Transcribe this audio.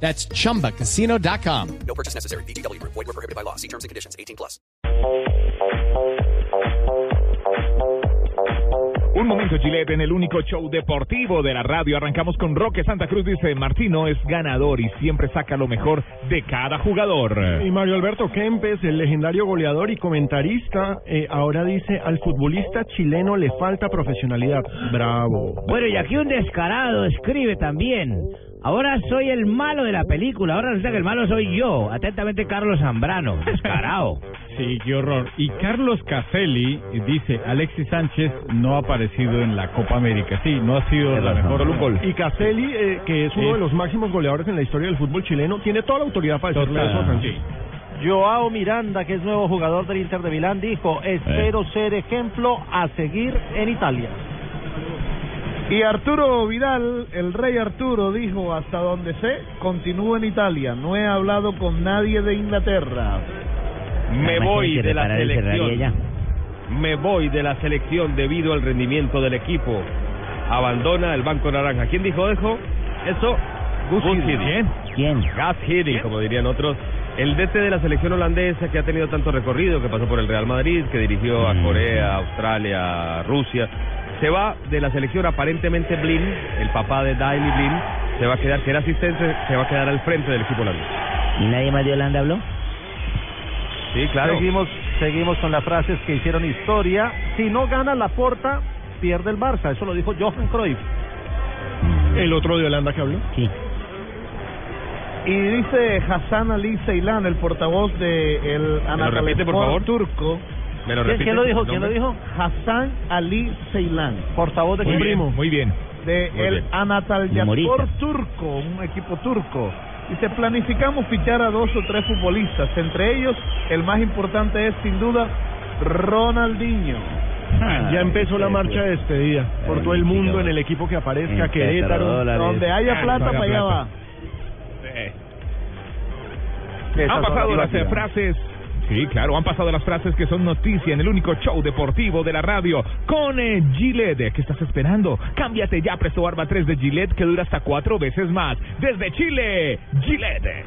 That's chumbacasino.com. No purchase necessary. BGW. Void were prohibited by law. See terms and conditions. 18 plus. Un momento, Gillette, en el único show deportivo de la radio. Arrancamos con Roque Santa Cruz. Dice, Martino es ganador y siempre saca lo mejor de cada jugador. Y Mario Alberto Kempes, el legendario goleador y comentarista, eh, ahora dice, al futbolista chileno le falta profesionalidad. Bravo. Bueno, y aquí un descarado escribe también. Ahora soy el malo de la película. Ahora resulta que el malo soy yo. Atentamente, Carlos Zambrano. Descarado. Sí, qué horror. Y Carlos Caselli dice, Alexis Sánchez no ha aparecido en la Copa América. Sí, no ha sido la mejor. Gol. Y Caselli, eh, que es uno Es- de los máximos goleadores en la historia del fútbol chileno, tiene toda la autoridad para decirle eso a Sánchez. Joao Miranda, que es nuevo jugador del Inter de Milán, dijo, espero ser ejemplo a seguir en Italia. Y Arturo Vidal, el rey Arturo, dijo, hasta donde sé, continúo en Italia. No he hablado con nadie de Inglaterra. Me Además, voy de la selección. Me voy de la selección debido al rendimiento del equipo. Abandona el Banco Naranja. ¿Quién dijo eso? Eso. Gus. ¿Quién? ¿Quién? Gus Hiddink, como dirían otros. El DT de la selección holandesa que ha tenido tanto recorrido, que pasó por el Real Madrid, que dirigió a Mm. Corea, Australia, Rusia. Se va de la selección aparentemente Blin, el papá de Daily Blin, se va a quedar, que era asistente, se va a quedar al frente del equipo holandés. ¿Y nadie más de Holanda habló? Sí, claro. Seguimos, seguimos con las frases que hicieron historia. Si no gana la porta, pierde el Barça. Eso lo dijo Johan Cruyff. El otro de Holanda que habló. Sí. Y dice Hassan Ali Ceylan, el portavoz de el repite, por favor? turco. ¿Me lo ¿Quién, lo dijo? ¿Quién lo dijo? Hassan Ali Ceylan, Portavoz de Muy bien. Muy bien. de Muy el Humorista. turco, un equipo turco. Dice, planificamos fichar a dos o tres futbolistas. Entre ellos, el más importante es, sin duda, Ronaldinho. Ya empezó la marcha de despedida por todo el mundo en el equipo que aparezca, Querétaro. Donde haya Ah, plata, para allá va. Han pasado las frases. Sí, claro, han pasado las frases que son noticia en el único show deportivo de la radio con eh, Gillette. ¿Qué estás esperando? Cámbiate ya Presto Barba 3 de Gillette que dura hasta cuatro veces más. Desde Chile, Gillette.